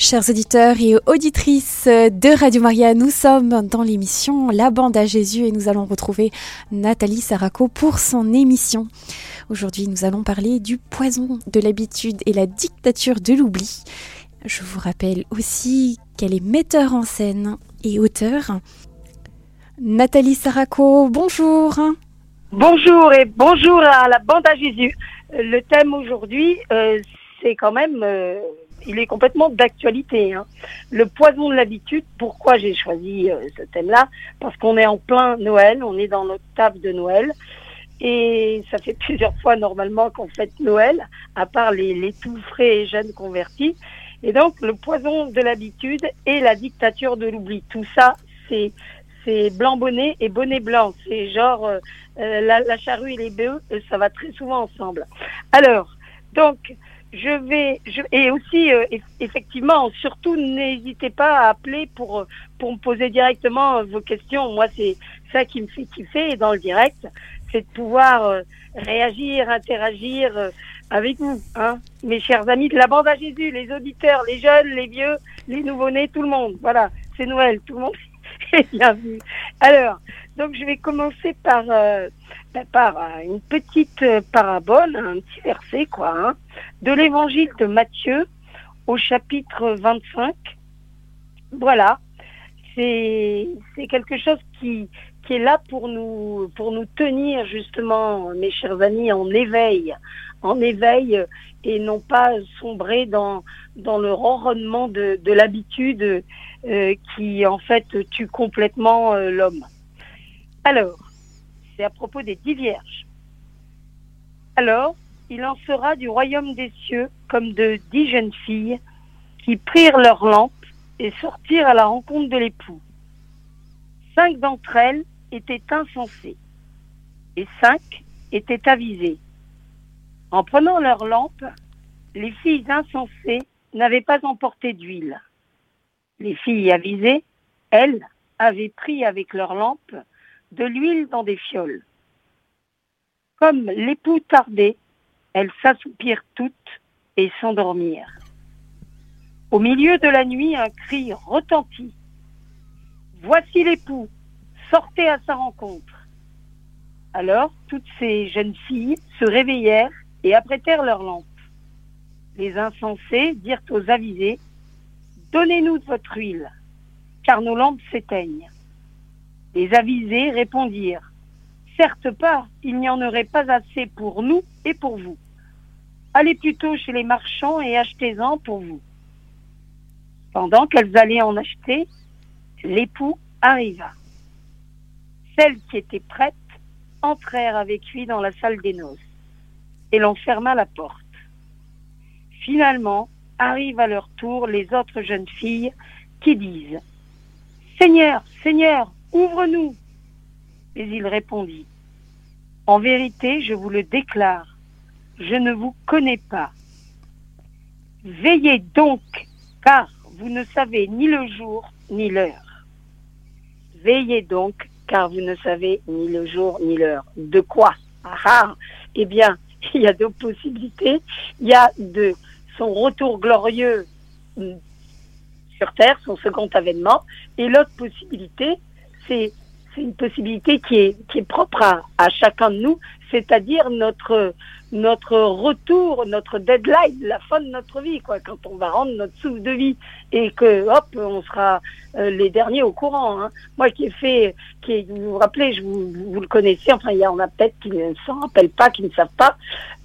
Chers auditeurs et auditrices de Radio Maria, nous sommes dans l'émission La bande à Jésus et nous allons retrouver Nathalie Saraco pour son émission. Aujourd'hui, nous allons parler du poison de l'habitude et la dictature de l'oubli. Je vous rappelle aussi qu'elle est metteur en scène et auteur. Nathalie Saraco, bonjour. Bonjour et bonjour à la bande à Jésus. Le thème aujourd'hui, euh, c'est quand même... Euh, il est complètement d'actualité. Hein. Le poison de l'habitude, pourquoi j'ai choisi euh, ce thème-là? Parce qu'on est en plein Noël, on est dans notre table de Noël. Et ça fait plusieurs fois normalement qu'on fête Noël, à part les, les tout frais et jeunes convertis. Et donc le poison de l'habitude et la dictature de l'oubli. Tout ça, c'est blanc bonnet et bonnet blanc. C'est genre euh, la, la, charrue et les bœufs, ça va très souvent ensemble. Alors, donc je vais, je, et aussi, euh, effectivement, surtout, n'hésitez pas à appeler pour, pour me poser directement vos questions. Moi, c'est ça qui me fait kiffer dans le direct, c'est de pouvoir euh, réagir, interagir euh, avec vous, hein, mes chers amis de la bande à Jésus, les auditeurs, les jeunes, les vieux, les nouveau-nés, tout le monde. Voilà, c'est Noël, tout le monde est bienvenu. Alors, donc je vais commencer par par euh, une petite euh, parabole, un petit verset, quoi, hein, de l'évangile de Matthieu au chapitre 25. Voilà. C'est, quelque chose qui, qui est là pour nous, pour nous tenir justement, mes chers amis, en éveil, en éveil et non pas sombrer dans, dans le ronronnement de, de l'habitude euh, qui en fait tue complètement l'homme. Alors, c'est à propos des dix vierges. Alors, il en sera du royaume des cieux comme de dix jeunes filles qui prirent leurs lampes et sortirent à la rencontre de l'époux. Cinq d'entre elles étaient insensées et cinq étaient avisées. En prenant leurs lampes, les filles insensées n'avaient pas emporté d'huile. Les filles avisées, elles, avaient pris avec leurs lampes de l'huile dans des fioles. Comme l'époux tardait, elles s'assoupirent toutes et s'endormirent. Au milieu de la nuit, un cri retentit. Voici l'époux, sortez à sa rencontre. Alors toutes ces jeunes filles se réveillèrent et apprêtèrent leurs lampes. Les insensés dirent aux avisés, Donnez-nous votre huile, car nos lampes s'éteignent. Les avisés répondirent Certes pas, il n'y en aurait pas assez pour nous et pour vous. Allez plutôt chez les marchands et achetez-en pour vous. Pendant qu'elles allaient en acheter, l'époux arriva. Celles qui étaient prêtes entrèrent avec lui dans la salle des noces et l'on ferma la porte. Finalement, arrivent à leur tour les autres jeunes filles qui disent Seigneur, Seigneur, Ouvre-nous. Mais il répondit, En vérité, je vous le déclare, je ne vous connais pas. Veillez donc, car vous ne savez ni le jour ni l'heure. Veillez donc, car vous ne savez ni le jour ni l'heure. De quoi? Ah, ah Eh bien, il y a deux possibilités. Il y a de son retour glorieux sur Terre, son second avènement, et l'autre possibilité, c'est une possibilité qui est, propre à, chacun de nous, c'est-à-dire notre, retour, notre deadline, la fin de notre vie, quoi, quand on va rendre notre souffle de vie et que, hop, on sera euh, les derniers au courant. Hein. Moi qui ai fait, qui vous vous rappelez, je vous, vous le connaissez, enfin, il y en a peut-être qui ne s'en rappellent pas, qui ne savent pas.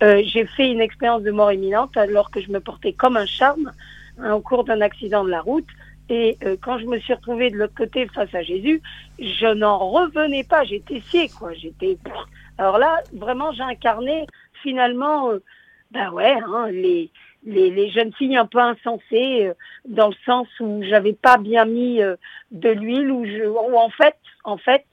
Euh, j'ai fait une expérience de mort imminente alors que je me portais comme un charme hein, au cours d'un accident de la route. Et euh, quand je me suis retrouvée de l'autre côté face à Jésus, je n'en revenais pas. J'étais sciée, quoi. J'étais. Alors là, vraiment, j'ai incarné finalement, euh, ben ouais, hein, les, les, jeunes filles un peu insensées, euh, dans le sens où j'avais pas bien mis euh, de l'huile, où en fait, en fait,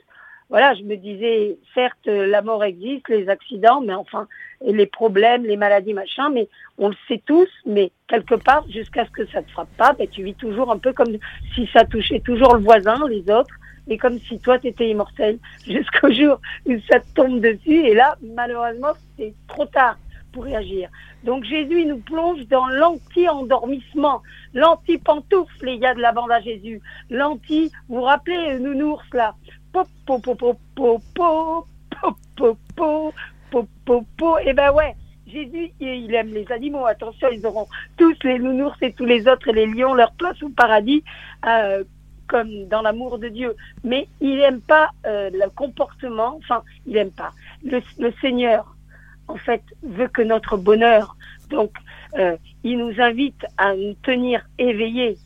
voilà, je me disais, certes, la mort existe, les accidents, mais enfin, les problèmes, les maladies, machin, mais on le sait tous, mais quelque part, jusqu'à ce que ça te frappe pas, ben, tu vis toujours un peu comme si ça touchait toujours le voisin, les autres, et comme si toi, tu étais immortel, jusqu'au jour où ça te tombe dessus, et là, malheureusement, c'est trop tard pour réagir. Donc Jésus il nous plonge dans l'anti-endormissement, l'anti-pantoufle, les gars de la bande à Jésus, l'anti, vous vous rappelez, nounours là, et ben ouais, Jésus, il aime les animaux. Attention, ils auront tous les nounours et tous les autres et les lions leur place au paradis, euh, comme dans l'amour de Dieu. Mais il n'aime pas euh, le comportement, enfin, il n'aime pas. Le, Seigneur, en fait, veut que notre bonheur. Donc, il nous invite à nous tenir éveillés.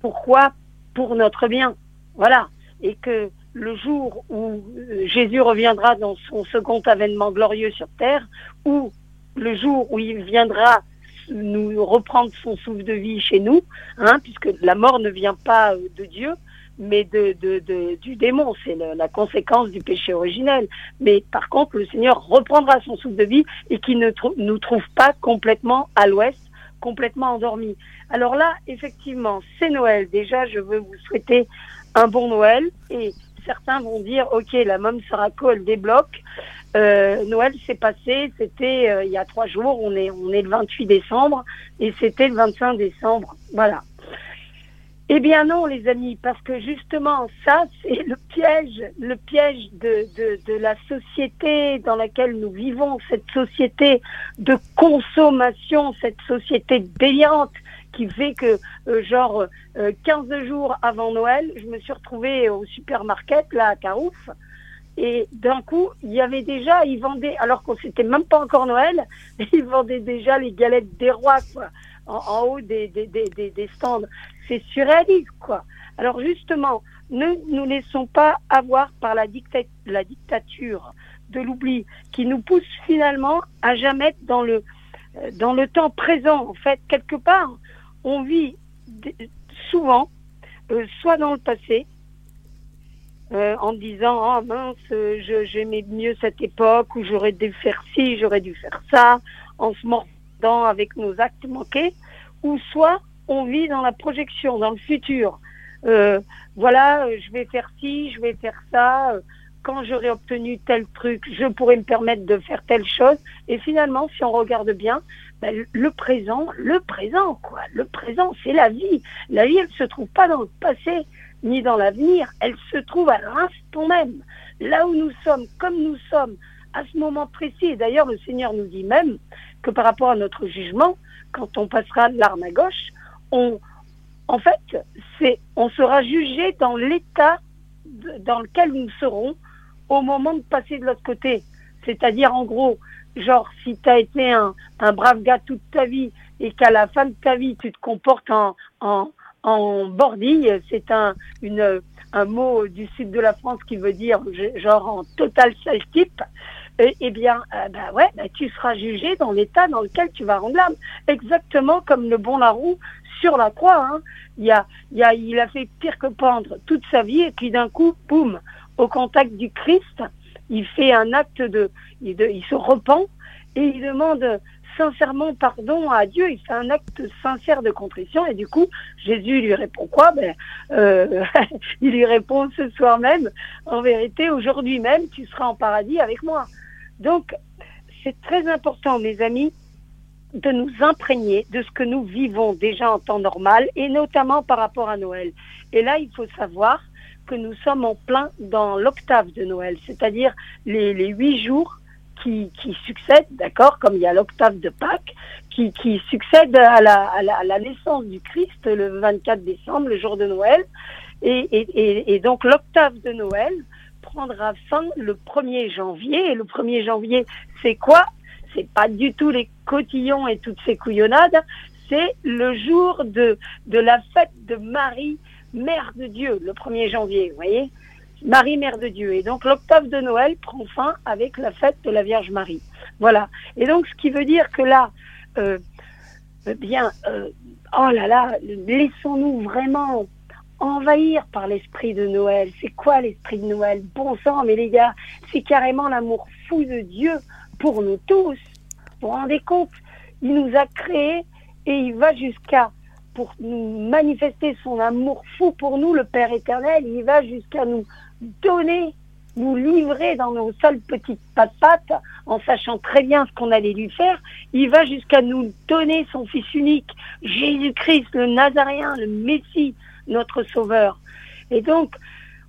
Pourquoi Pour notre bien. Voilà. Et que le jour où Jésus reviendra dans son second avènement glorieux sur terre, où le jour où il viendra nous reprendre son souffle de vie chez nous, hein, puisque la mort ne vient pas euh, de Dieu, mais de, du démon, c'est la conséquence du péché originel. Mais par contre, le Seigneur reprendra son souffle de vie et qui ne nous trouve pas complètement à l'ouest, complètement endormis. Alors là, effectivement, c'est Noël. Déjà, je veux vous souhaiter un bon Noël et certains vont dire, ok, la Mom Saraco, elle débloque. Euh, Noël s'est passé, c'était euh, il y a trois jours, on est, on est le 28 décembre, et c'était le 25 décembre. Voilà. Eh bien non, les amis, parce que justement, ça, c'est le piège, le piège de, de, de, la société dans laquelle nous vivons, cette société de consommation, cette société déliante qui fait que, euh, genre, euh, 15 jours avant Noël, je me suis retrouvée au supermarché, là, à Carouf, et d'un coup, il y avait déjà, ils vendaient, alors qu'on s'était même pas encore Noël, ils vendaient déjà les galettes des rois, quoi, en, haut des, des, des, des stands. C'est surréaliste, quoi. Alors justement, ne nous laissons pas avoir par la, la dictature de l'oubli qui nous pousse finalement à jamais être dans le, euh, dans le temps présent. En fait, quelque part, on vit souvent, euh, soit dans le passé, euh, en disant oh mince j'aimais mieux cette époque où j'aurais dû faire ci j'aurais dû faire ça en se mordant avec nos actes manqués ou soit on vit dans la projection dans le futur. Euh, voilà je vais faire ci je vais faire ça quand j'aurai obtenu tel truc je pourrais me permettre de faire telle chose. Et finalement si on regarde bien ben, le présent le présent quoi le présent c'est la vie la vie elle se trouve pas dans le passé ni dans l'avenir, elle se trouve à l'instant même, là où nous sommes, comme nous sommes, à ce moment précis. Et d'ailleurs, le Seigneur nous dit même que par rapport à notre jugement, quand on passera l'arme à gauche, on, en fait, c'est, on sera jugé dans l'état dans lequel nous serons au moment de passer de l'autre côté. C'est-à-dire, en gros, genre, si tu as été un, un brave gars toute ta vie et qu'à la fin de ta vie, tu te comportes en, en, en bordille. C'est un, une, un mot du sud de la France qui veut dire genre en total sale type. Eh, eh bien, euh, bah ouais, bah, tu seras jugé dans l'état dans lequel tu vas rendre l'âme. Exactement comme le bon Larou sur la croix. Hein. Il, a, il, a, il a fait pire que pendre toute sa vie et puis d'un coup, boum, au contact du Christ, il fait un acte de, il, se repent et il demande sincèrement pardon à Dieu, il fait un acte sincère de contrition et du coup Jésus lui répond quoi? Ben, euh, Il lui répond ce soir même, en vérité aujourd'hui même tu seras en paradis avec moi. Donc c'est très important mes amis de nous imprégner de ce que nous vivons déjà en temps normal et notamment par rapport à Noël. Et là il faut savoir que nous sommes en plein dans l'octave de Noël, c'est-à-dire les, huit jours qui, qui succède, d'accord, comme il y a l'octave de Pâques, qui, qui succède à la, à, la, naissance du Christ le 24 décembre, le jour de Noël. Et, et, et donc l'octave de Noël prendra fin le 1er janvier. Et le 1er janvier, c'est quoi? C'est pas du tout les cotillons et toutes ces couillonnades. C'est le jour de, de la fête de Marie, Mère de Dieu, le 1er janvier, vous voyez Marie, Mère de Dieu. Et donc l'octave de Noël prend fin avec la fête de la Vierge Marie. Voilà. Et donc ce qui veut dire que là, euh, eh bien, euh, oh là là, laissons-nous vraiment envahir par l'esprit de Noël. C'est quoi l'esprit de Noël? Bon sang, mais les gars, c'est carrément l'amour fou de Dieu pour nous tous. Vous vous rendez compte? Il nous a créés et il va jusqu'à pour nous manifester son amour fou pour nous, le Père éternel, il va jusqu'à nous donner nous livrer dans nos seules petites pattes en sachant très bien ce qu'on allait lui faire. Il va jusqu'à nous donner son Fils unique, Jésus-Christ, le Nazaréen, le Messie, notre Sauveur. Et donc,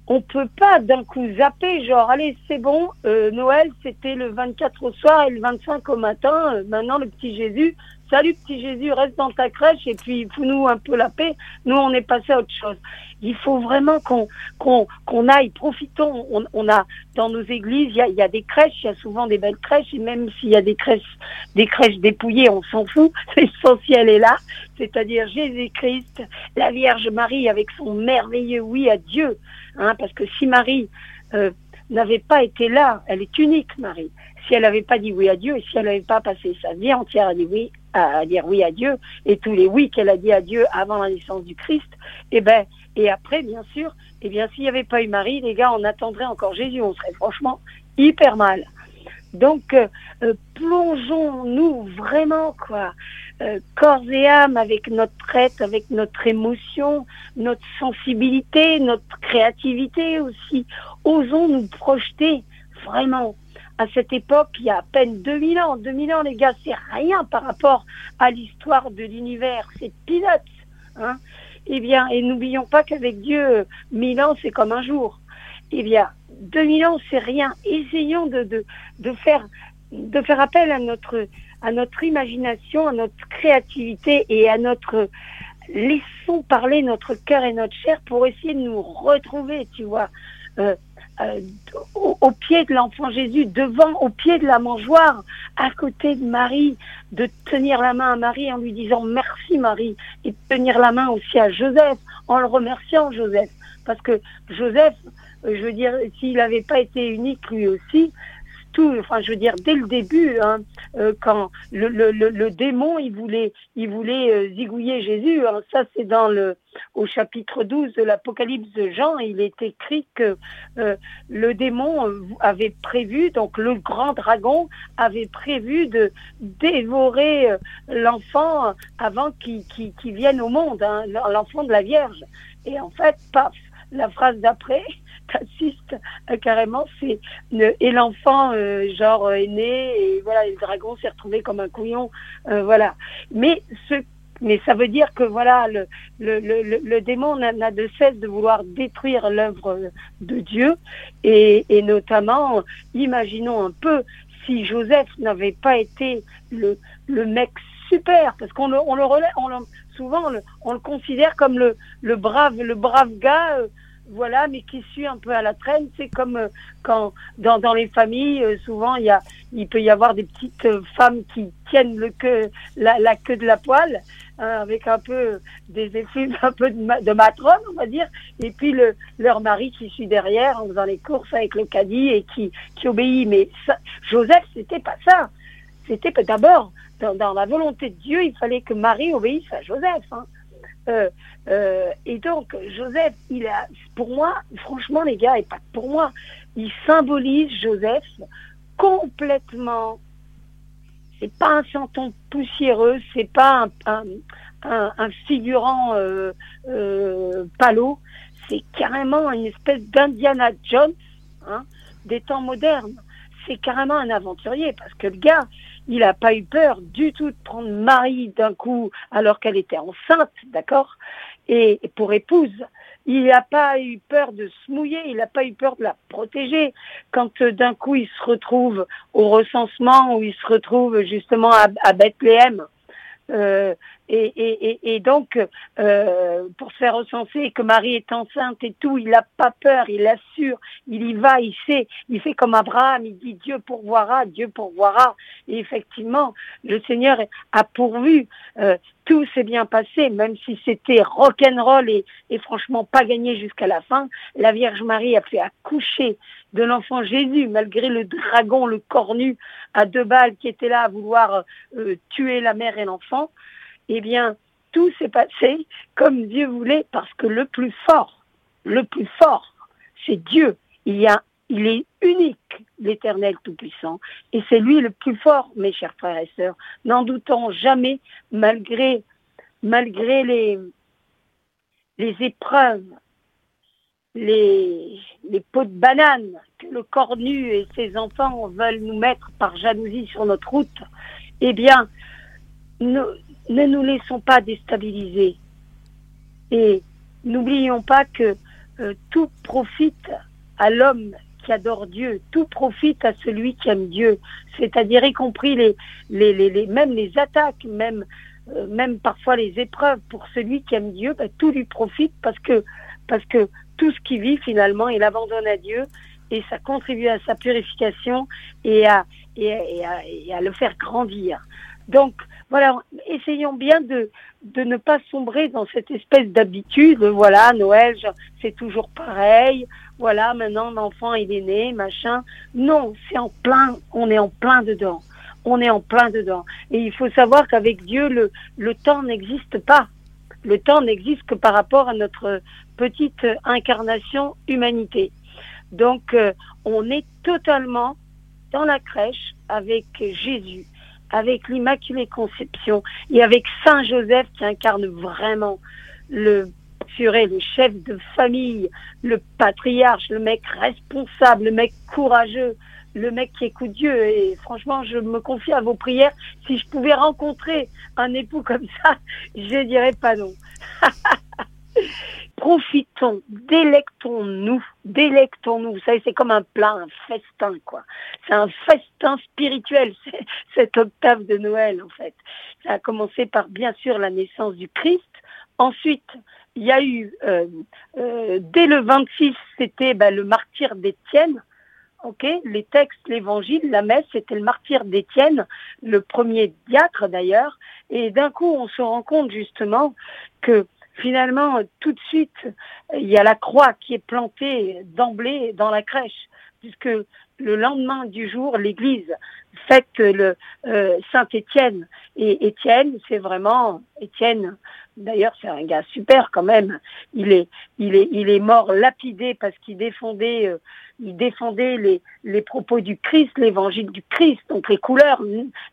on peut pas d'un coup zapper, genre, allez, c'est bon, euh, Noël, c'était le 24 au soir et le 25 au matin, euh, maintenant le petit Jésus, salut petit Jésus, reste dans ta crèche et puis fous-nous un peu la paix. Nous, on est passé à autre chose. Il faut vraiment qu'on qu'on qu'on aille, profitons. On, a dans nos églises, il y a, il y a des crèches, il y a souvent des belles crèches, et même s'il y a des crèches, des crèches dépouillées, on s'en fout. L'essentiel est là, c'est-à-dire Jésus-Christ, la Vierge Marie avec son merveilleux oui à Dieu, hein, parce que si Marie euh, n'avait pas été là, elle est unique, Marie si elle n'avait pas dit oui à Dieu et si elle n'avait pas passé sa vie entière à dire oui à dire oui à Dieu et tous les oui qu'elle a dit à Dieu avant la naissance du Christ, eh ben et après bien sûr, eh bien s'il n'y avait pas eu Marie, les gars, on attendrait encore Jésus, on serait franchement hyper mal. Donc euh, euh, plongeons-nous vraiment quoi, euh, corps et âme avec notre être, avec notre émotion, notre sensibilité, notre créativité aussi. Osons nous projeter vraiment à cette époque, il y a à peine 2000 ans. 2000 ans, les gars, c'est rien par rapport à l'histoire de l'univers. C'est peanuts. Hein eh bien, et n'oublions pas qu'avec Dieu, 1000 ans, c'est comme un jour. Eh bien, 2000 ans, c'est rien. Essayons de, de, de, faire, de faire appel à notre, à notre imagination, à notre créativité et à notre... Laissons parler notre cœur et notre chair pour essayer de nous retrouver, tu vois. Euh, euh, au, pied de l'enfant Jésus, devant, au pied de la mangeoire, à côté de Marie, de tenir la main à Marie en lui disant merci Marie, et de tenir la main aussi à Joseph en le remerciant Joseph. Parce que Joseph, euh, je veux dire, s'il n'avait pas été unique lui aussi, tout, enfin, je veux dire, dès le début, hein, euh, quand le, le, le, démon, il voulait, il voulait euh, zigouiller Jésus. Hein, ça, c'est dans le, au chapitre 12 de l'Apocalypse de Jean, il est écrit que euh, le démon avait prévu, donc le grand dragon avait prévu de dévorer l'enfant avant qu'il vienne au monde, hein, l'enfant de la Vierge. Et en fait, paf, la phrase d'après, assiste euh, carrément, c'est et l'enfant euh, genre est né et voilà le dragon s'est retrouvé comme un couillon, euh, voilà. Mais ce mais ça veut dire que voilà le, le, le, le démon n'a de cesse de vouloir détruire l'œuvre de Dieu et, et notamment imaginons un peu si Joseph n'avait pas été le, le mec super parce qu'on le on le relève on souvent on le, on le, considère comme le, le brave le brave gars voilà, mais qui suit un peu à la traîne. C'est comme euh, quand dans, dans les familles, euh, souvent il y a, il peut y avoir des petites euh, femmes qui tiennent le queue, la, la queue de la poêle, hein, avec un peu des effets un peu de, de, matrone, on va dire, et puis le, leur mari qui suit derrière en faisant les courses avec le caddie et qui, qui obéit. Mais ça, Joseph, c'était pas ça. C'était d'abord dans, dans, la volonté de Dieu, il fallait que Marie obéisse à Joseph. Hein. Euh, euh, et donc, Joseph, il a, pour moi, franchement, les gars, et pas pour moi, il symbolise Joseph complètement. C'est pas un chanton poussiéreux, c'est pas un, figurant euh, euh, palo, c'est carrément une espèce d'Indiana Jones hein, des temps modernes. C'est carrément un aventurier parce que le gars, il n'a pas eu peur du tout de prendre Marie d'un coup alors qu'elle était enceinte, d'accord? Et, pour épouse. Il n'a pas eu peur de se mouiller, il n'a pas eu peur de la protéger. Quand euh, d'un coup il se retrouve au recensement ou il se retrouve justement à, à Bethléem, euh, et, donc, euh, pour se faire recenser que Marie est enceinte et tout, il n'a pas peur, il assure, il y va, il sait, il fait comme Abraham, il dit Dieu pourvoira, Dieu pourvoira. Et effectivement, le Seigneur a pourvu. Euh, tout s'est bien passé, même si c'était rock'n'roll et, franchement pas gagné jusqu'à la fin. La Vierge Marie a fait accoucher de l'enfant Jésus, malgré le dragon, le cornu à deux balles qui était là à vouloir euh, tuer la mère et l'enfant. Eh bien, tout s'est passé comme Dieu voulait, parce que le plus fort, le plus fort, c'est Dieu. Il y a, il est unique, l'Éternel Tout-Puissant, et c'est lui le plus fort, mes chers frères et sœurs. N'en doutons jamais, malgré, les, épreuves, les, les pots de banane que le cornu et ses enfants veulent nous mettre par jalousie sur notre route, eh bien, ne, ne nous laissons pas déstabiliser. Et n'oublions pas que euh, tout profite à l'homme qui adore Dieu, tout profite à celui qui aime Dieu, c'est-à-dire y compris les, les, les, même les attaques, même, euh, même parfois les épreuves pour celui qui aime Dieu, ben, tout lui profite parce que, parce que tout ce qu'il vit finalement, il abandonne à Dieu et ça contribue à sa purification et à, et à, et à le faire grandir. Donc, voilà, essayons bien de, de ne pas sombrer dans cette espèce d'habitude. Voilà, Noël, c'est toujours pareil. Voilà, maintenant l'enfant il est né, machin. Non, c'est en plein, on est en plein dedans. On est en plein dedans. Et il faut savoir qu'avec Dieu, le, le temps n'existe pas. Le temps n'existe que par rapport à notre petite incarnation humanité. Donc, euh, on est totalement dans la crèche avec Jésus avec l'Immaculée Conception et avec Saint Joseph qui incarne vraiment le curé, le chef de famille, le patriarche, le mec responsable, le mec courageux, le mec qui écoute Dieu. Et franchement, je me confie à vos prières. Si je pouvais rencontrer un époux comme ça, je dirais pas non. profitons, délectons-nous, délectons-nous. Vous savez, c'est comme un plat, un festin, quoi. C'est un festin spirituel, cette octave de Noël, en fait. Ça a commencé par, bien sûr, la naissance du Christ. Ensuite, il y a eu, euh, euh, dès le 26, c'était bah, le martyr d'Étienne. Ok, les textes, l'évangile, la messe, c'était le martyr d'Étienne, le premier diacre d'ailleurs. Et d'un coup, on se rend compte justement que finalement, tout de suite, il y a la croix qui est plantée d'emblée dans la crèche, puisque le lendemain du jour, l'Église fête le euh, Saint Étienne. Et Étienne, c'est vraiment Étienne. D'ailleurs, c'est un gars super quand même. Il est, il est, il est mort lapidé parce qu'il défendait, euh, il défendait les, les propos du Christ, l'évangile du Christ, donc les couleurs,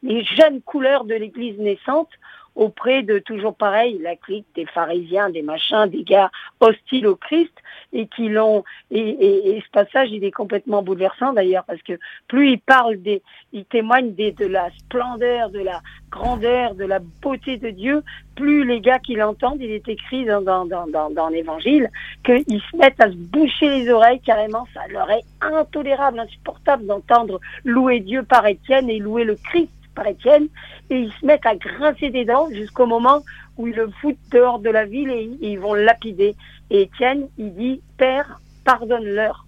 les jeunes couleurs de l'Église naissante auprès de toujours pareil, la clique des pharisiens, des machins, des gars hostiles au Christ et qui l'ont et, ce passage il est complètement bouleversant d'ailleurs parce que plus il parle des il témoigne des, de la splendeur, de la grandeur, de la beauté de Dieu, plus les gars qui l'entendent, il est écrit dans, dans, dans, dans, l'évangile, qu'ils se mettent à se boucher les oreilles carrément, ça leur est intolérable, insupportable d'entendre louer Dieu par Étienne et louer le Christ et ils se mettent à grincer des dents jusqu'au moment où ils le foutent dehors de la ville et, ils vont lapider. Et Étienne, il dit, Père, pardonne-leur.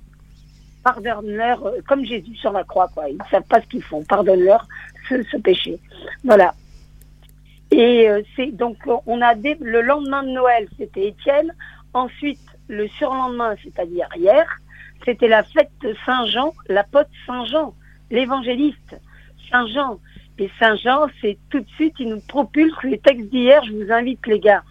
Pardonne-leur, euh, comme Jésus sur la croix, quoi. Ils ne savent pas ce qu'ils font. Pardonne-leur ce, péché. Voilà. Et euh, c'est donc on a le lendemain de Noël, c'était Étienne. Ensuite, le surlendemain, c'est-à-dire hier, c'était la fête de Saint Jean, l'apôtre Saint Jean, l'évangéliste Saint Jean. Et Saint Jean, c'est tout de suite, il nous propulse les textes d'hier. Je vous invite les gars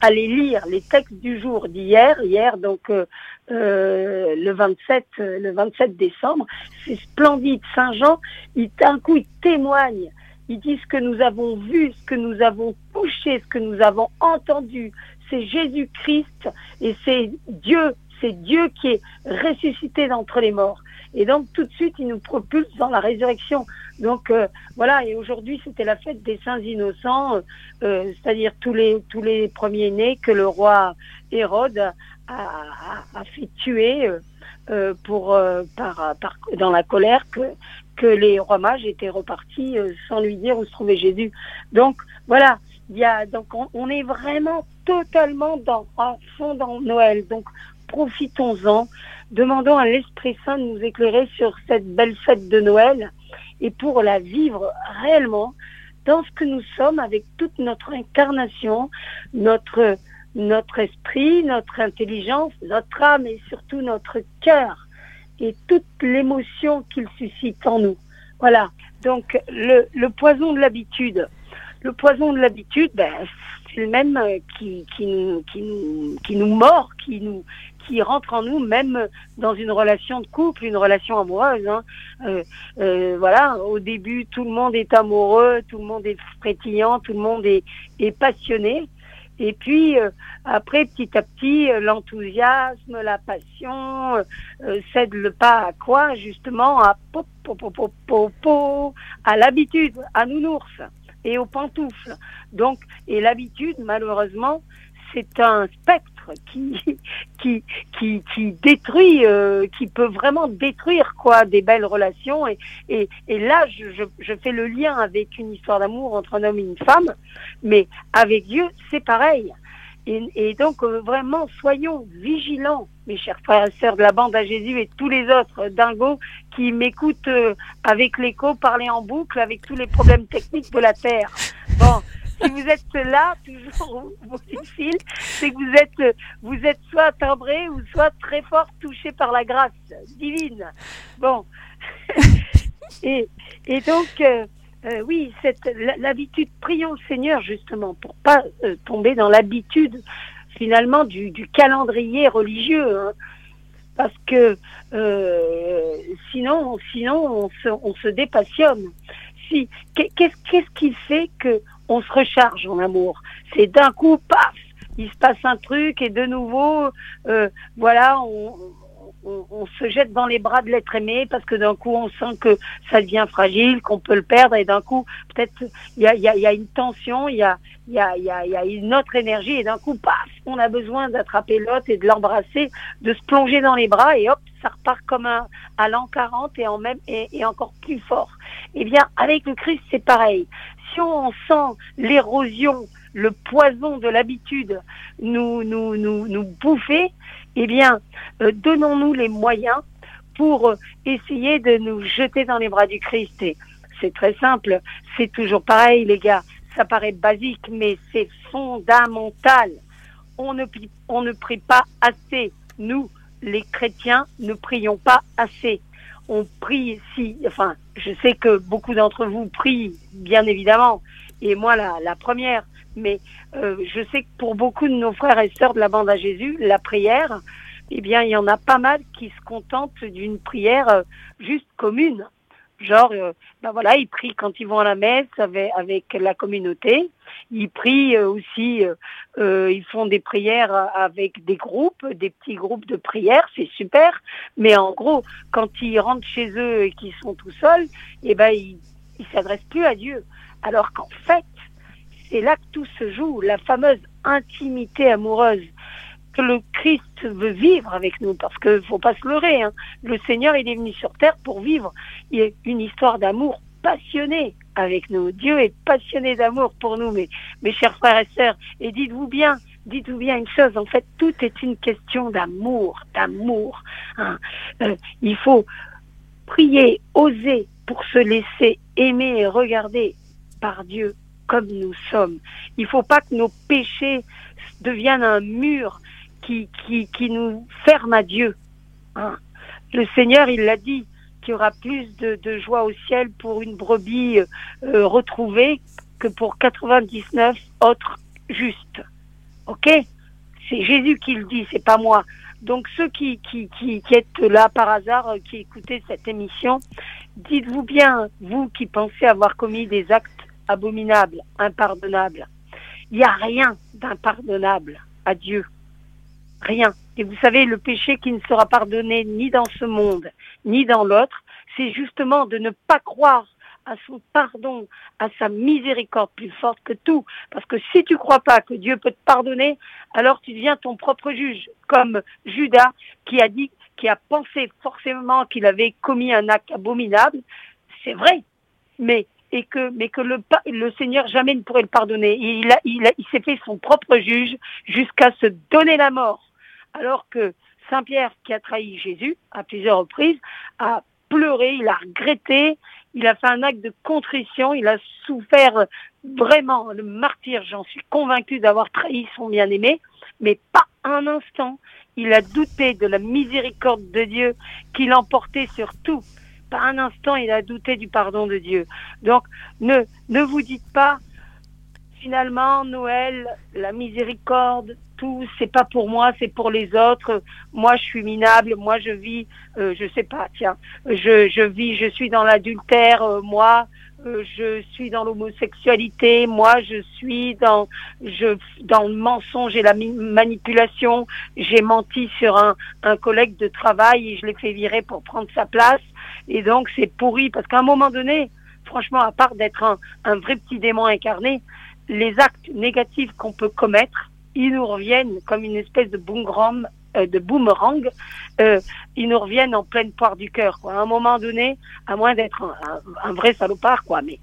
à les lire, les textes du jour d'hier, hier donc euh, euh le 27, euh, le 27 décembre. C'est splendide. Saint Jean, il d'un coup, il témoigne. Il dit ce que nous avons vu, ce que nous avons touché, ce que nous avons entendu. C'est Jésus-Christ et c'est Dieu, c'est Dieu qui est ressuscité d'entre les morts. Et donc tout de suite, il nous propulse dans la résurrection. Donc euh, voilà, et aujourd'hui c'était la fête des saints innocents, euh, c'est-à-dire tous les tous les premiers nés que le roi Hérode a, fait tuer euh, pour par, dans la colère que que les rois mages étaient repartis sans lui dire où se trouvait Jésus. Donc voilà, il y a donc on, est vraiment totalement dans en fond dans Noël. Donc profitons-en, demandons à l'Esprit Saint de nous éclairer sur cette belle fête de Noël et pour la vivre réellement dans ce que nous sommes avec toute notre incarnation, notre, notre esprit, notre intelligence, notre âme et surtout notre cœur et toute l'émotion qu'il suscite en nous. Voilà. Donc le, poison de l'habitude. Le poison de l'habitude, ben, c'est le même qui, qui, qui, qui nous mord, qui nous, qui rentre en nous, même dans une relation de couple, une relation amoureuse. Hein. Euh, euh, voilà, au début, tout le monde est amoureux, tout le monde est frétillant, tout le monde est, passionné. Et puis après, petit à petit, l'enthousiasme, la passion cède le pas à quoi? Justement à à l'habitude, à nounours et aux pantoufles. Donc, et l'habitude, malheureusement, c'est un spectre qui qui qui, qui détruit, euh, qui peut vraiment détruire quoi des belles relations. Et et, là, je, je, fais le lien avec une histoire d'amour entre un homme et une femme, mais avec Dieu, c'est pareil. Et, et donc euh, vraiment, soyons vigilants, mes chers frères et sœurs de la bande à Jésus et tous les autres dingos qui m'écoutent euh, avec l'écho parler en boucle avec tous les problèmes techniques de la terre. Bon si vous êtes là, toujours au fil, c'est que vous êtes, vous êtes soit timbré ou soit très fort touché par la grâce divine. Bon. et, et donc, euh, euh, oui, cette l'habitude, prions le Seigneur justement pour pas euh, tomber dans l'habitude finalement du, du, calendrier religieux. Hein. parce que sinon, sinon on se, on se dépassionne. Si, qu'est-ce qu'est-ce qui fait que on se recharge en amour. C'est d'un coup, paf, il se passe un truc et de nouveau, euh, voilà, on, on, se jette dans les bras de l'être aimé parce que d'un coup on sent que ça devient fragile, qu'on peut le perdre et d'un coup peut-être il y a, y, a, y a, une tension, il y a, y, a, y, a, y a une autre énergie et d'un coup paf, on a besoin d'attraper l'autre et de l'embrasser, de se plonger dans les bras et hop, ça repart comme un à l'an 40 et en même et, encore plus fort. Eh bien avec le Christ c'est pareil on sent l'érosion, le poison de l'habitude nous, nous, nous, bouffer, eh bien, euh, donnons-nous les moyens pour euh, essayer de nous jeter dans les bras du Christ. Et c'est très simple, c'est toujours pareil, les gars. Ça paraît basique, mais c'est fondamental. On ne prie pas assez. Nous, les chrétiens, ne prions pas assez on prie si, enfin, je sais que beaucoup d'entre vous prient, bien évidemment, et moi la, la première, mais euh, je sais que pour beaucoup de nos frères et sœurs de la bande à Jésus, la prière, eh bien, il y en a pas mal qui se contentent d'une prière euh, juste commune. Genre, euh, ben voilà, ils prient quand ils vont à la messe avec, avec la communauté. Ils prient euh, aussi, euh, ils font des prières avec des groupes, des petits groupes de prières, c'est super. Mais en gros, quand ils rentrent chez eux et qu'ils sont tout seuls, eh ben ils, ils s'adressent plus à Dieu. Alors qu'en fait, c'est là que tout se joue, la fameuse intimité amoureuse que le Christ veut vivre avec nous, parce que faut pas se leurrer. Hein. Le Seigneur, il est venu sur terre pour vivre il une histoire d'amour passionné avec nous. Dieu est passionné d'amour pour nous, mes, mes chers frères et sœurs. Et dites-vous bien, dites-vous bien une chose, en fait, tout est une question d'amour, d'amour. Hein. Euh, il faut prier, oser pour se laisser aimer et regarder par Dieu comme nous sommes. Il faut pas que nos péchés deviennent un mur qui, qui, qui nous ferme à Dieu. Hein. Le Seigneur, il l'a dit, qu'il y aura plus de, joie au ciel pour une brebis euh, retrouvée que pour 99 autres justes. Ok? C'est Jésus qui le dit, c'est pas moi. Donc ceux qui, qui, qui, qui êtes là par hasard, euh, qui écoutez cette émission, dites-vous bien, vous qui pensez avoir commis des actes abominables, impardonnables, il n'y a rien d'impardonnable à Dieu. Rien. Et vous savez, le péché qui ne sera pardonné ni dans ce monde, ni dans l'autre, c'est justement de ne pas croire à son pardon, à sa miséricorde plus forte que tout. Parce que si tu crois pas que Dieu peut te pardonner, alors tu deviens ton propre juge, comme Judas qui a dit, qui a pensé forcément qu'il avait commis un acte abominable. C'est vrai, mais et que mais que le le Seigneur jamais ne pourrait le pardonner. Il a, il, a, il s'est fait son propre juge jusqu'à se donner la mort alors que Saint Pierre, qui a trahi Jésus à plusieurs reprises, a pleuré, il a regretté, il a fait un acte de contrition, il a souffert vraiment le martyr, j'en suis convaincue d'avoir trahi son bien-aimé, mais pas un instant, il a douté de la miséricorde de Dieu qui l'emportait sur tout. Pas un instant, il a douté du pardon de Dieu. Donc, ne vous dites pas, finalement, Noël, la miséricorde, tout, c'est pas pour moi, c'est pour les autres. Moi, je suis minable. Moi, je vis, euh, je sais pas, tiens, je, je vis, je suis dans l'adultère. Euh, moi, euh, je suis dans l'homosexualité, moi je suis dans je dans le mensonge et la manipulation. J'ai menti sur un, un collègue de travail et je l'ai fait virer pour prendre sa place. Et donc c'est pourri parce qu'à un moment donné, franchement, à part d'être un, un vrai petit démon incarné, les actes négatifs qu'on peut commettre, ils nous reviennent comme une espèce de boomerang, euh, euh, ils nous reviennent en pleine poire du cœur. À un moment donné, à moins d'être un, vrai salopard, quoi. Mais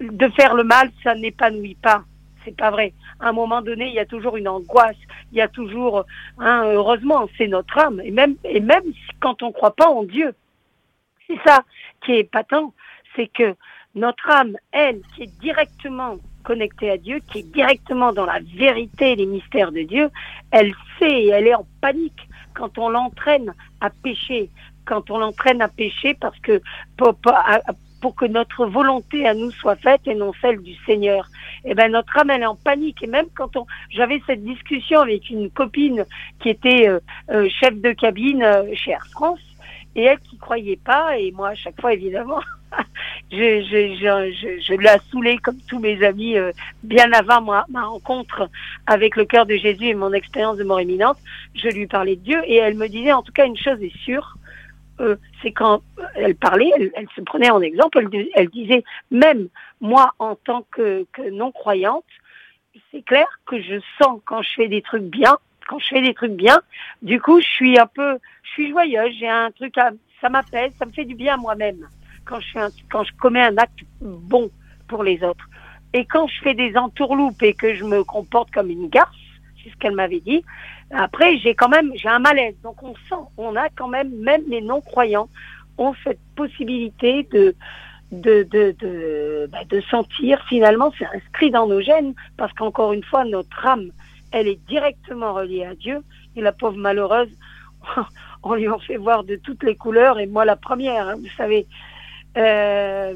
de faire le mal, ça n'épanouit pas. C'est pas vrai. À un moment donné, il y a toujours une angoisse. Il y a toujours, hein, heureusement, c'est notre âme. Et même, et même quand on croit pas en Dieu, c'est ça qui est patent, c'est que notre âme, elle, qui est directement connectée à Dieu, qui est directement dans la vérité les mystères de Dieu, elle sait et elle est en panique quand on l'entraîne à pécher, quand on l'entraîne à pécher parce que pour, que notre volonté à nous soit faite et non celle du Seigneur. Et eh ben notre âme elle est en panique et même quand on j'avais cette discussion avec une copine qui était euh, euh, chef de cabine euh, chez Air France et elle qui croyait pas et moi à chaque fois évidemment je, je, je, je, l'ai saoulé comme tous mes amis euh, bien avant ma, rencontre avec le cœur de Jésus et mon expérience de mort imminente. Je lui parlais de Dieu et elle me disait en tout cas une chose est sûre, euh, c'est quand elle parlait, elle, se prenait en exemple, elle, elle, disait même moi en tant que, que non-croyante, c'est clair que je sens quand je fais des trucs bien, quand je fais des trucs bien, du coup je suis un peu, je suis joyeuse, j'ai un truc à, ça m'apaise, ça me fait du bien à moi-même quand je, un, quand je commets un acte bon pour les autres. Et quand je fais des entourloupes et que je me comporte comme une garce, c'est ce qu'elle m'avait dit, après j'ai quand même j'ai un malaise. Donc on sent, on a quand même, même les non-croyants ont cette possibilité de de, de, de, bah, sentir finalement, c'est inscrit dans nos gènes, parce qu'encore une fois, notre âme, elle est directement reliée à Dieu, et la pauvre malheureuse, on lui en fait voir de toutes les couleurs, et moi la première, hein, vous savez, euh,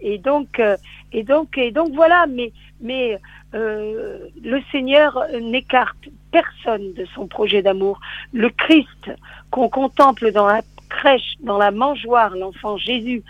et donc, euh, et donc, et donc voilà. Mais, mais euh, le Seigneur n'écarte personne de son projet d'amour. Le Christ qu'on contemple dans la crèche, dans la mangeoire, l'enfant Jésus,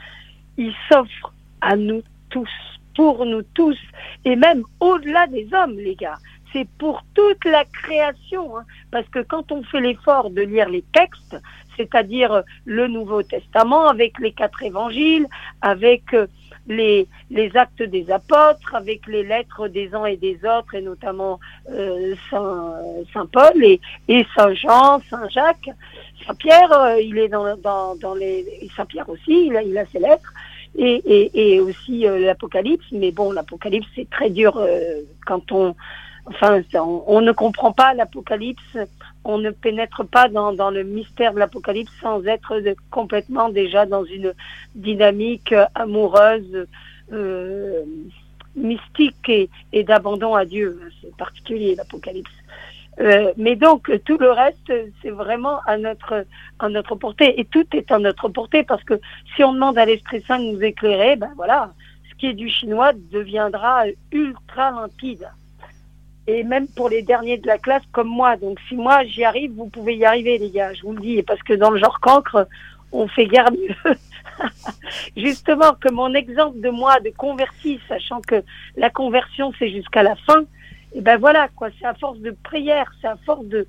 il s'offre à nous tous, pour nous tous, et même au-delà des hommes, les gars. C'est pour toute la création, hein. parce que quand on fait l'effort de lire les textes, c'est-à-dire le Nouveau Testament avec les quatre évangiles, avec euh, les, actes des apôtres, avec les lettres des uns et des autres, et notamment euh, Saint, Paul et, Saint Jean, Saint Jacques. Saint Pierre, euh, il est dans, les... Saint Pierre aussi, il a, ses lettres. Et, et, aussi l'Apocalypse, mais bon, l'Apocalypse c'est très dur quand on, enfin, on, ne comprend pas l'Apocalypse on ne pénètre pas dans, le mystère de l'Apocalypse sans être complètement déjà dans une dynamique amoureuse, euh, mystique et, d'abandon à Dieu. C'est particulier l'Apocalypse. Euh, mais donc tout le reste, c'est vraiment à notre à notre portée et tout est à notre portée parce que si on demande à l'Esprit Saint de nous éclairer, ben voilà, ce qui est du chinois deviendra ultra limpide et même pour les derniers de la classe comme moi. Donc si moi j'y arrive, vous pouvez y arriver les gars, je vous le dis, parce que dans le genre cancre, on fait guère mieux. Justement, que mon exemple de moi de converti, sachant que la conversion c'est jusqu'à la fin, et ben voilà quoi, c'est à force de prière, c'est à force de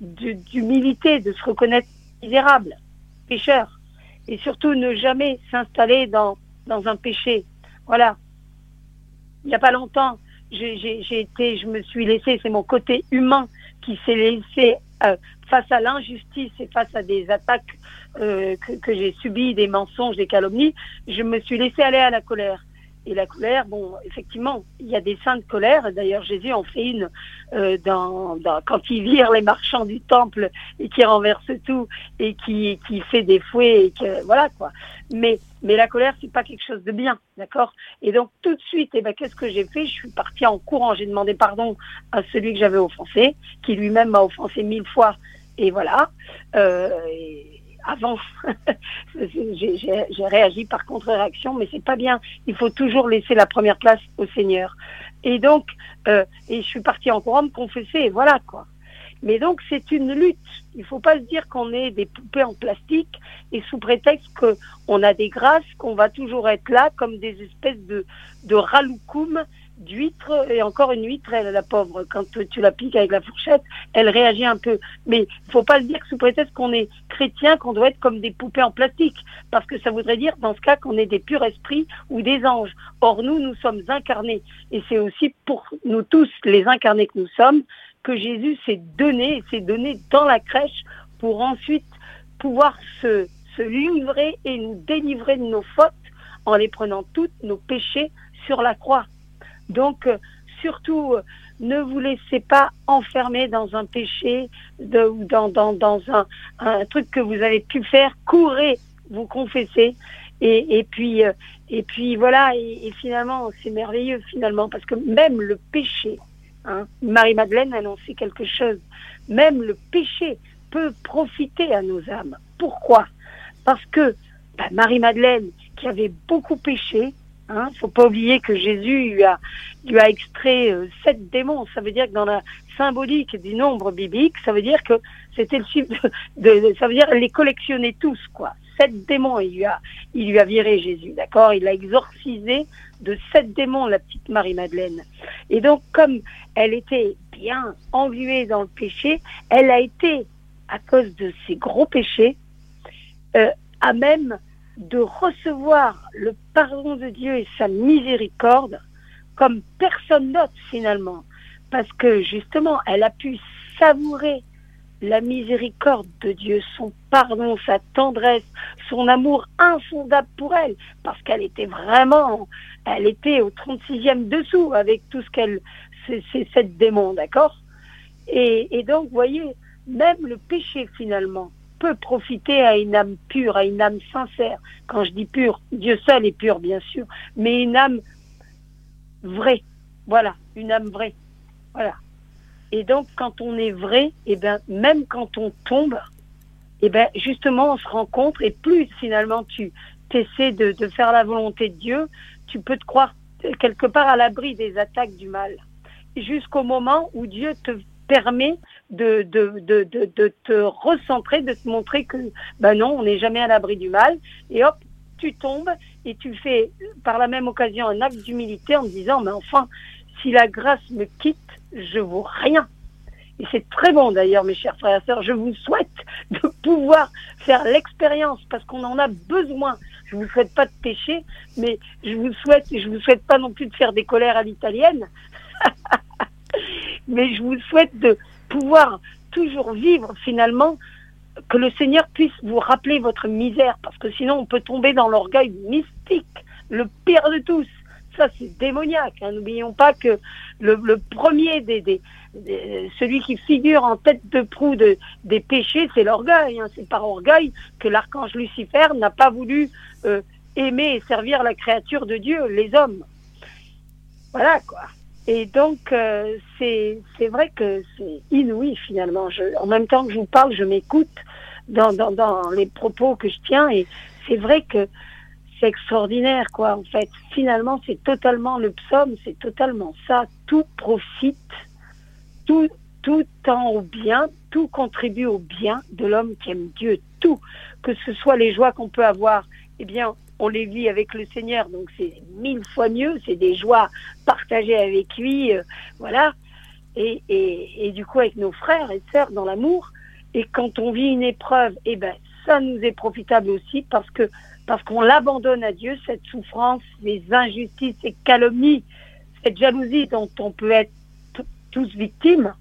d'humilité, de, se reconnaître misérable, pécheur, et surtout ne jamais s'installer dans dans un péché. Voilà. Il n'y a pas longtemps, j'ai été, je me suis laissé, c'est mon côté humain qui s'est laissé euh, face à l'injustice et face à des attaques euh, que, que j'ai subies, des mensonges, des calomnies, je me suis laissé aller à la colère. Et la colère, bon, effectivement, il y a des saints de colère. D'ailleurs, Jésus en fait une euh, dans, dans, quand il vire les marchands du temple et qui renverse tout et qui, qui fait des fouets et que voilà quoi. Mais mais la colère, c'est pas quelque chose de bien, d'accord? Et donc tout de suite, eh ben qu'est-ce que j'ai fait? Je suis partie en courant. J'ai demandé pardon à celui que j'avais offensé, qui lui-même m'a offensé mille fois. Et voilà. Euh, avant, j'ai réagi par contre-réaction, mais c'est pas bien. Il faut toujours laisser la première place au Seigneur. Et donc, euh, et je suis partie en courant me confesser, et voilà quoi. Mais donc c'est une lutte. Il faut pas se dire qu'on est des poupées en plastique et sous prétexte qu'on a des grâces, qu'on va toujours être là comme des espèces de, de raloukoum d'huître et encore une huître, elle, la pauvre, quand tu la piques avec la fourchette, elle réagit un peu. Mais il faut pas le dire sous prétexte qu'on est chrétien, qu'on doit être comme des poupées en plastique, parce que ça voudrait dire dans ce cas qu'on est des purs esprits ou des anges. Or nous, nous sommes incarnés, et c'est aussi pour nous tous les incarnés que nous sommes que Jésus s'est donné, s'est donné dans la crèche pour ensuite pouvoir se, se livrer et nous délivrer de nos fautes en les prenant toutes nos péchés sur la croix. Donc, euh, surtout, euh, ne vous laissez pas enfermer dans un péché, ou dans, un, truc que vous avez pu faire. Courez, vous confessez. Et, puis, euh, et puis voilà, et, finalement, c'est merveilleux finalement, parce que même le péché, hein, Marie-Madeleine annoncé quelque chose, même le péché peut profiter à nos âmes. Pourquoi? Parce que bah, Marie-Madeleine, qui avait beaucoup péché, il hein, faut pas oublier que Jésus lui a, lui a extrait euh, sept démons. Ça veut dire que dans la symbolique du nombre biblique, ça veut dire que c'était le chiffre de, ça veut dire les collectionner tous, quoi. Sept démons, il lui a, il lui a viré Jésus, d'accord? Il a exorcisé de sept démons la petite Marie-Madeleine. Et donc, comme elle était bien engluée dans le péché, elle a été, à cause de ses gros péchés, euh, à même de recevoir le pardon de Dieu et sa miséricorde comme personne d'autre finalement. Parce que justement, elle a pu savourer la miséricorde de Dieu, son pardon, sa tendresse, son amour infondable pour elle, parce qu'elle était vraiment, elle était au 36e dessous avec tout ce qu'elle, c'est cette démon, d'accord? Et, et donc, voyez, même le péché finalement, peut profiter à une âme pure, à une âme sincère. Quand je dis pure, Dieu seul est pur, bien sûr, mais une âme vraie. Voilà, une âme vraie. Voilà. Et donc, quand on est vrai, et eh ben, même quand on tombe, et eh ben, justement, on se rencontre et plus finalement tu essaies de, de faire la volonté de Dieu, tu peux te croire quelque part à l'abri des attaques du mal. Jusqu'au moment où Dieu te permet de, de, de, de, te recentrer, de te montrer que ben non, on n'est jamais à l'abri du mal. Et hop, tu tombes et tu fais par la même occasion un acte d'humilité en disant, mais enfin, si la grâce me quitte, je vaux rien. Et c'est très bon d'ailleurs, mes chers frères et sœurs. Je vous souhaite de pouvoir faire l'expérience parce qu'on en a besoin. Je vous souhaite pas de pécher, mais je vous souhaite, je vous souhaite pas non plus de faire des colères à l'italienne. mais je vous souhaite de pouvoir toujours vivre finalement, que le Seigneur puisse vous rappeler votre misère, parce que sinon on peut tomber dans l'orgueil mystique, le pire de tous. Ça, c'est démoniaque. Hein. N'oublions pas que le, premier des, des, celui qui figure en tête de proue de, des péchés, c'est l'orgueil. Hein. C'est par orgueil que l'archange Lucifer n'a pas voulu euh, aimer et servir la créature de Dieu, les hommes. Voilà quoi. Et donc, euh, c'est vrai que c'est inouï finalement. Je, en même temps que je vous parle, je m'écoute dans, dans, dans, les propos que je tiens et c'est vrai que c'est extraordinaire, quoi. En fait, finalement, c'est totalement le psaume, c'est totalement ça. Tout profite, tout, tout tend au bien, tout contribue au bien de l'homme qui aime Dieu. Tout, que ce soit les joies qu'on peut avoir, eh bien, on les vit avec le Seigneur, donc c'est mille fois mieux, c'est des joies partagées avec lui, euh, voilà, et, et, du coup avec nos frères et sœurs dans l'amour. Et quand on vit une épreuve, eh ben ça nous est profitable aussi parce que parce qu'on l'abandonne à Dieu, cette souffrance, les injustices, ces calomnies, cette jalousie dont on peut être tous victimes,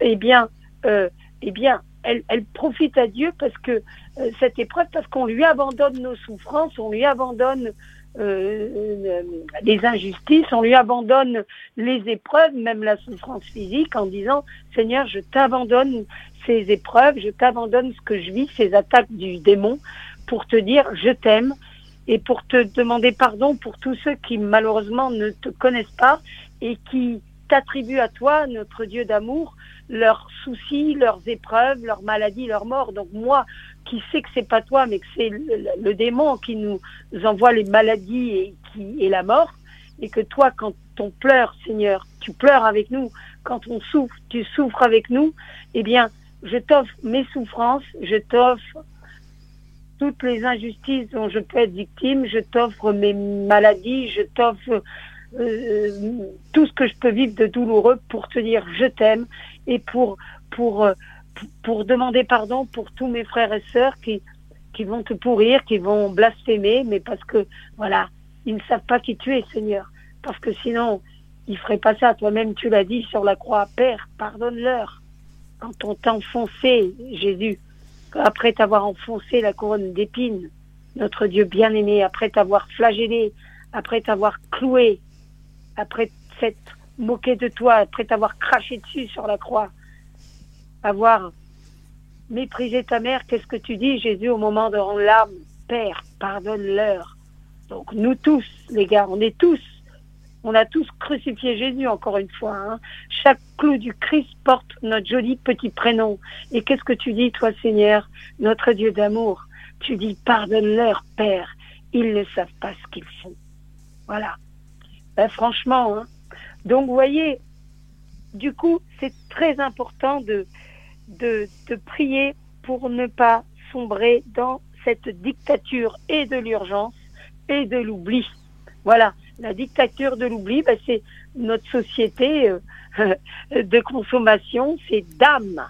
eh bien, euh, eh bien, elle, profite à Dieu parce que euh, cette épreuve, parce qu'on lui abandonne nos souffrances, on lui abandonne euh, euh, les injustices, on lui abandonne les épreuves, même la souffrance physique, en disant Seigneur, je t'abandonne ces épreuves, je t'abandonne ce que je vis, ces attaques du démon, pour te dire je t'aime et pour te demander pardon pour tous ceux qui malheureusement ne te connaissent pas et qui t'attribuent à toi, notre Dieu d'amour, leurs soucis, leurs épreuves, leurs maladies, leurs morts. Donc moi, qui sais que c'est pas toi, mais que c'est le, démon qui nous envoie les maladies et, et la mort, et que toi, quand on pleure, Seigneur, tu pleures avec nous quand on souffre, tu souffres avec nous, eh bien, je t'offre mes souffrances, je t'offre toutes les injustices dont je peux être victime, je t'offre mes maladies, je t'offre tout ce que je peux vivre de douloureux pour te dire je t'aime et pour pour euh, pour demander pardon pour tous mes frères et sœurs qui qui vont te pourrir, qui vont blasphémer, mais parce que voilà, ils ne savent pas qui tu es, Seigneur, parce que sinon ils feraient pas ça. Toi-même, tu l'as dit sur la croix, Père, pardonne-leur. Quand on t'a enfoncé, Jésus, après t'avoir enfoncé la couronne d'épines, notre Dieu bien-aimé, après t'avoir flagellé, après t'avoir cloué, après s'être moqué de toi, après t'avoir craché dessus sur la croix, avoir méprisé ta mère, qu'est-ce que tu dis, Jésus, au moment de rendre larmes Père, pardonne-leur. Donc nous tous, les gars, on est tous, on a tous crucifié Jésus, encore une fois. Hein. Chaque clou du Christ porte notre joli petit prénom. Et qu'est-ce que tu dis, toi, Seigneur, notre Dieu d'amour? Tu dis, pardonne-leur, Père, ils ne savent pas ce qu'ils font. Voilà. Ben, franchement, hein. donc vous voyez, du coup, c'est très important de, de, prier pour ne pas sombrer dans cette dictature et de l'urgence et de l'oubli. Voilà, la dictature de l'oubli, ben, c'est notre société euh, de consommation, c'est d'âme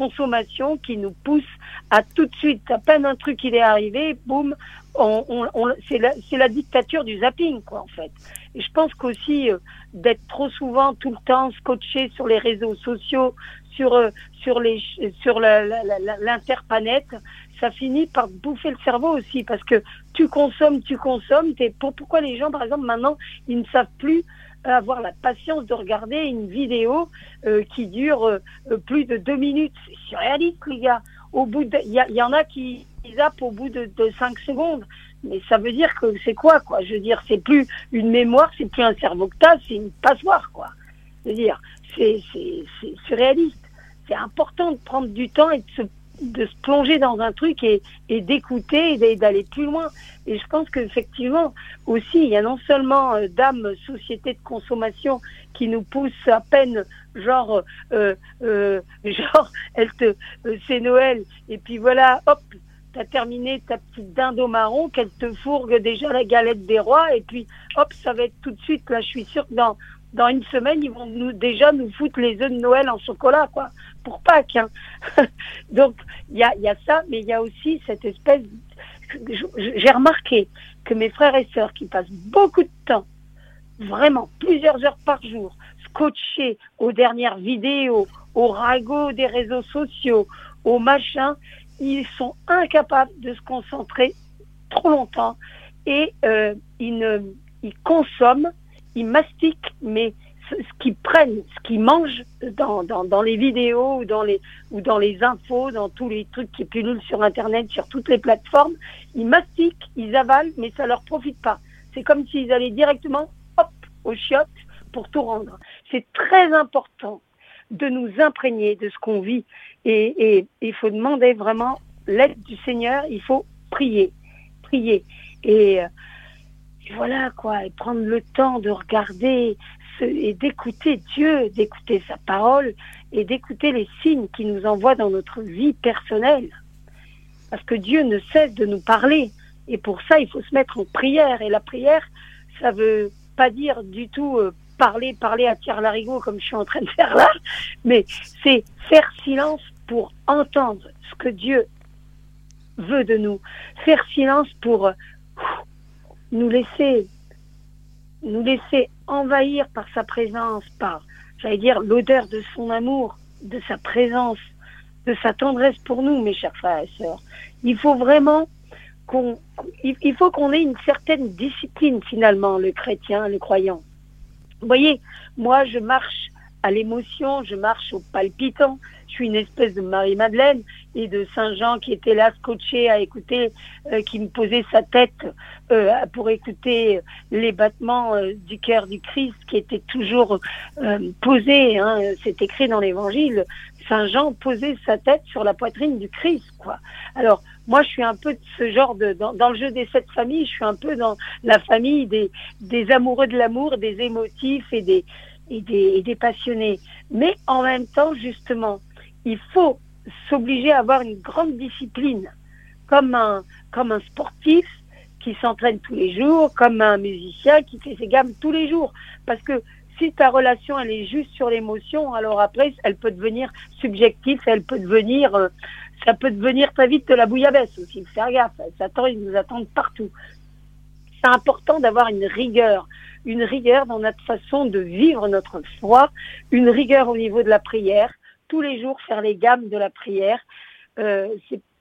consommation qui nous pousse à tout de suite, à peine un truc il est arrivé, boum, on, on, c'est la, la, dictature du zapping, quoi, en fait. Je pense qu'aussi euh, d'être trop souvent, tout le temps, scotché sur les réseaux sociaux, sur euh, sur les sur l'interpanète, ça finit par bouffer le cerveau aussi, parce que tu consommes, tu consommes. T'es, pour, pourquoi les gens, par exemple, maintenant, ils ne savent plus avoir la patience de regarder une vidéo euh, qui dure euh, plus de deux minutes? C'est surréaliste, les gars. Au bout il y, en a qui zappent au bout de cinq secondes. Mais ça veut dire que c'est quoi, quoi? Je veux dire, c'est plus une mémoire, c'est plus un cerveau que t'as, c'est une passoire, quoi. Je veux dire, c'est, c'est, c'est important de prendre du temps et de se de se plonger dans un truc et, et d'écouter et d'aller plus loin. Et je pense qu'effectivement aussi, il y a non seulement euh, d'âme société de consommation qui nous pousse à peine, genre, euh, euh, genre, elle euh, c'est Noël, et puis voilà, hop, t'as terminé ta petite dinde au marron, qu'elle te fourgue déjà la galette des rois, et puis hop, ça va être tout de suite, là, je suis sûre que dans, dans une semaine, ils vont nous, déjà nous foutre les œufs de Noël en chocolat, quoi, pour Pâques. Hein. Donc, il y a, y a ça, mais il y a aussi cette espèce. J'ai remarqué que mes frères et sœurs qui passent beaucoup de temps, vraiment plusieurs heures par jour, scotchés aux dernières vidéos, aux ragots des réseaux sociaux, aux machins, ils sont incapables de se concentrer trop longtemps et euh, ils, ne, ils consomment ils mastiquent, mais ce qu'ils prennent, ce qu'ils mangent dans, dans, dans, les vidéos ou dans les, ou dans les infos, dans tous les trucs qui pullulent sur Internet, sur toutes les plateformes, ils mastiquent, ils avalent, mais ça leur profite pas. C'est comme s'ils allaient directement, hop, aux chiottes pour tout rendre. C'est très important de nous imprégner de ce qu'on vit et il faut demander vraiment l'aide du Seigneur, il faut prier, prier. Et euh, voilà quoi, et prendre le temps de regarder et d'écouter Dieu, d'écouter sa parole et d'écouter les signes qu'il nous envoie dans notre vie personnelle. Parce que Dieu ne cesse de nous parler. Et pour ça, il faut se mettre en prière. Et la prière, ça veut pas dire du tout euh, parler, parler à Pierre Larigot comme je suis en train de faire là, mais c'est faire silence pour entendre ce que Dieu veut de nous. Faire silence pour euh, nous laisser, nous laisser envahir par sa présence, par, j'allais dire, l'odeur de son amour, de sa présence, de sa tendresse pour nous, mes chers frères et sœurs. Il faut vraiment qu'on, il faut qu'on ait une certaine discipline finalement, le chrétien, le croyant. Vous voyez, moi je marche à l'émotion, je marche au palpitant, je suis une espèce de Marie-Madeleine et de Saint-Jean qui était là scotché à écouter, euh, qui me posait sa tête euh, pour écouter les battements euh, du cœur du Christ qui était toujours posé. Hein, C'est écrit dans l'Évangile. Saint-Jean posait sa tête sur la poitrine du Christ, quoi. Alors moi, je suis un peu de ce genre de dans, le jeu des sept familles. Je suis un peu dans la famille des des amoureux de l'amour, des émotifs et des et des, et des passionnés. Mais en même temps, justement, il faut s'obliger à avoir une grande discipline, comme un, comme un sportif qui s'entraîne tous les jours, comme un musicien qui fait ses gammes tous les jours. Parce que si ta relation elle est juste sur l'émotion, alors après elle peut devenir subjective, elle peut devenir, euh, ça peut devenir très vite de la bouillabaisse aussi. Faire gaffe, ils nous attendent partout. C'est important d'avoir une rigueur, une rigueur dans notre façon de vivre notre foi, une rigueur au niveau de la prière. Tous les jours faire les gammes de la prière. Euh,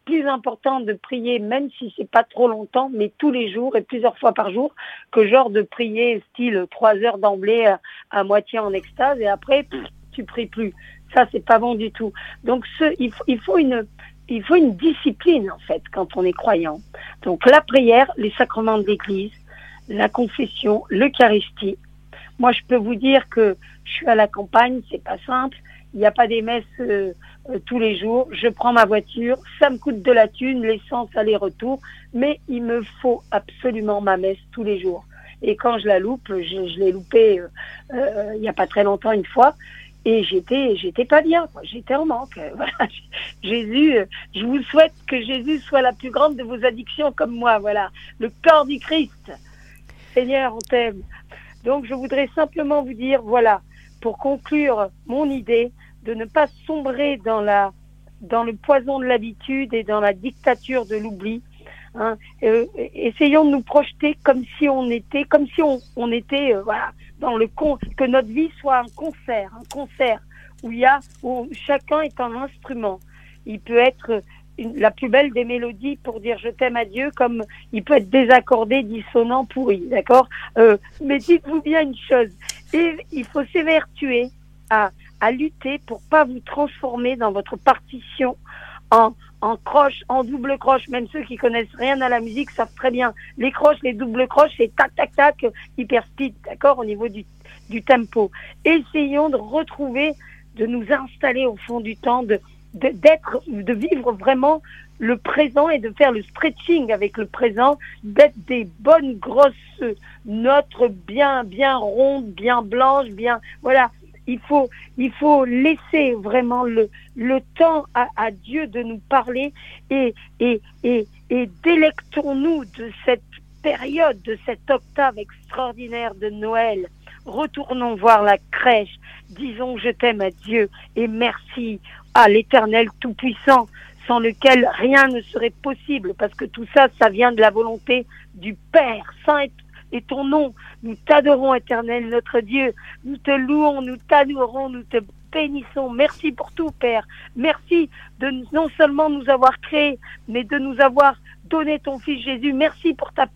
plus important de prier, même si c'est pas trop longtemps, mais tous les jours et plusieurs fois par jour, que genre de prier style trois heures d'emblée à, moitié en extase et après tu pries plus. Ça c'est pas bon du tout. Donc il, il faut une il faut une discipline en fait quand on est croyant. Donc la prière, les sacrements de l'Église, la confession, l'Eucharistie. Moi je peux vous dire que je suis à la campagne, c'est pas simple. Il n'y a pas des messes euh, euh, tous les jours. Je prends ma voiture, ça me coûte de la thune, l'essence aller-retour, mais il me faut absolument ma messe tous les jours. Et quand je la loupe, je, je l'ai loupée euh, il n'y a pas très longtemps une fois, et j'étais j'étais pas bien, j'étais en manque. Voilà. Jésus, je vous souhaite que Jésus soit la plus grande de vos addictions comme moi. Voilà, le corps du Christ. Seigneur, on t'aime. Donc je voudrais simplement vous dire, voilà, pour conclure mon idée de ne pas sombrer dans la dans le poison de l'habitude et dans la dictature de l'oubli. Hein. Euh, essayons de nous projeter comme si on était, comme si on, on était, euh, voilà, dans le con, que notre vie soit un concert, un concert où il y a, où chacun est un instrument. Il peut être la plus belle des mélodies pour dire je t'aime à Dieu, comme il peut être désaccordé, dissonant, pourri, d'accord? Euh, Mais dites-vous bien une chose, et il faut s'évertuer à, à lutter pour pas vous transformer dans votre partition en, en croche, en double croche. Même ceux qui connaissent rien à la musique savent très bien. Les croches, les doubles croches, c'est tac, tac, tac, hyper speed, d'accord, au niveau du, du tempo. Essayons de retrouver, de nous installer au fond du temps, de, d'être, de vivre vraiment le présent et de faire le stretching avec le présent, d'être des bonnes grosses notes bien, bien rondes, bien blanches, bien, voilà. Il faut, laisser vraiment le, temps à, Dieu de nous parler et, délectons-nous de cette période, de cette octave extraordinaire de Noël. Retournons voir la crèche, disons je t'aime à Dieu et merci à l'éternel tout-puissant, sans lequel rien ne serait possible, parce que tout ça, ça vient de la volonté du Père. Saint est ton nom. Nous t'adorons, éternel, notre Dieu. Nous te louons, nous t'adorons, nous te bénissons. Merci pour tout, Père. Merci de non seulement nous avoir créés, mais de nous avoir donné ton Fils Jésus. Merci pour ta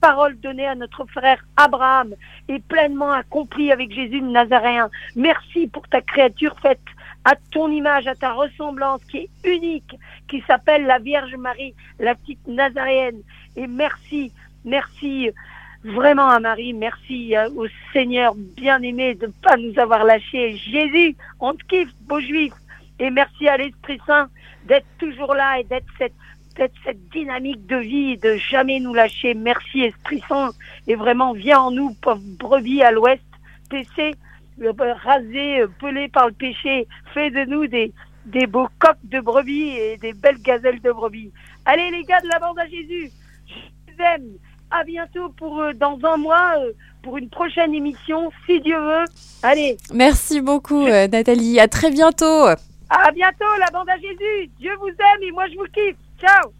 parole donnée à notre frère Abraham et pleinement accomplie avec Jésus le Nazaréen. Merci pour ta créature faite à ton image, à ta ressemblance, qui est unique, qui s'appelle la Vierge Marie, la petite Nazaréenne. Et merci, merci vraiment à Marie, merci euh, au Seigneur bien-aimé de ne pas nous avoir lâchés. Jésus, on te kiffe, beau juif. Et merci à l'Esprit Saint d'être toujours là et d'être cette, cette dynamique de vie, de jamais nous lâcher. Merci Esprit Saint. Et vraiment, viens en nous, pauvre brebis à l'ouest. PC, rasé, pelé par le péché, fait de nous des, des beaux coqs de brebis et des belles gazelles de brebis. Allez les gars de la bande à Jésus, je vous aime. À bientôt pour euh, dans un mois euh, pour une prochaine émission, si Dieu veut. Allez. Merci beaucoup euh, Nathalie. À très bientôt. À bientôt la bande à Jésus. Dieu vous aime et moi je vous kiffe. Ciao.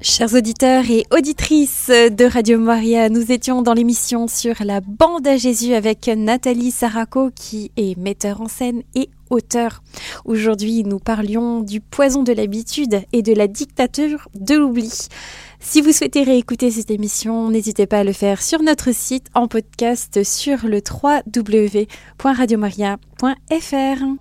Chers auditeurs et auditrices de Radio Maria, nous étions dans l'émission sur la bande à Jésus avec Nathalie Saraco qui est metteur en scène et auteur. Aujourd'hui, nous parlions du poison de l'habitude et de la dictature de l'oubli. Si vous souhaitez réécouter cette émission, n'hésitez pas à le faire sur notre site en podcast sur le www.radiomaria.fr.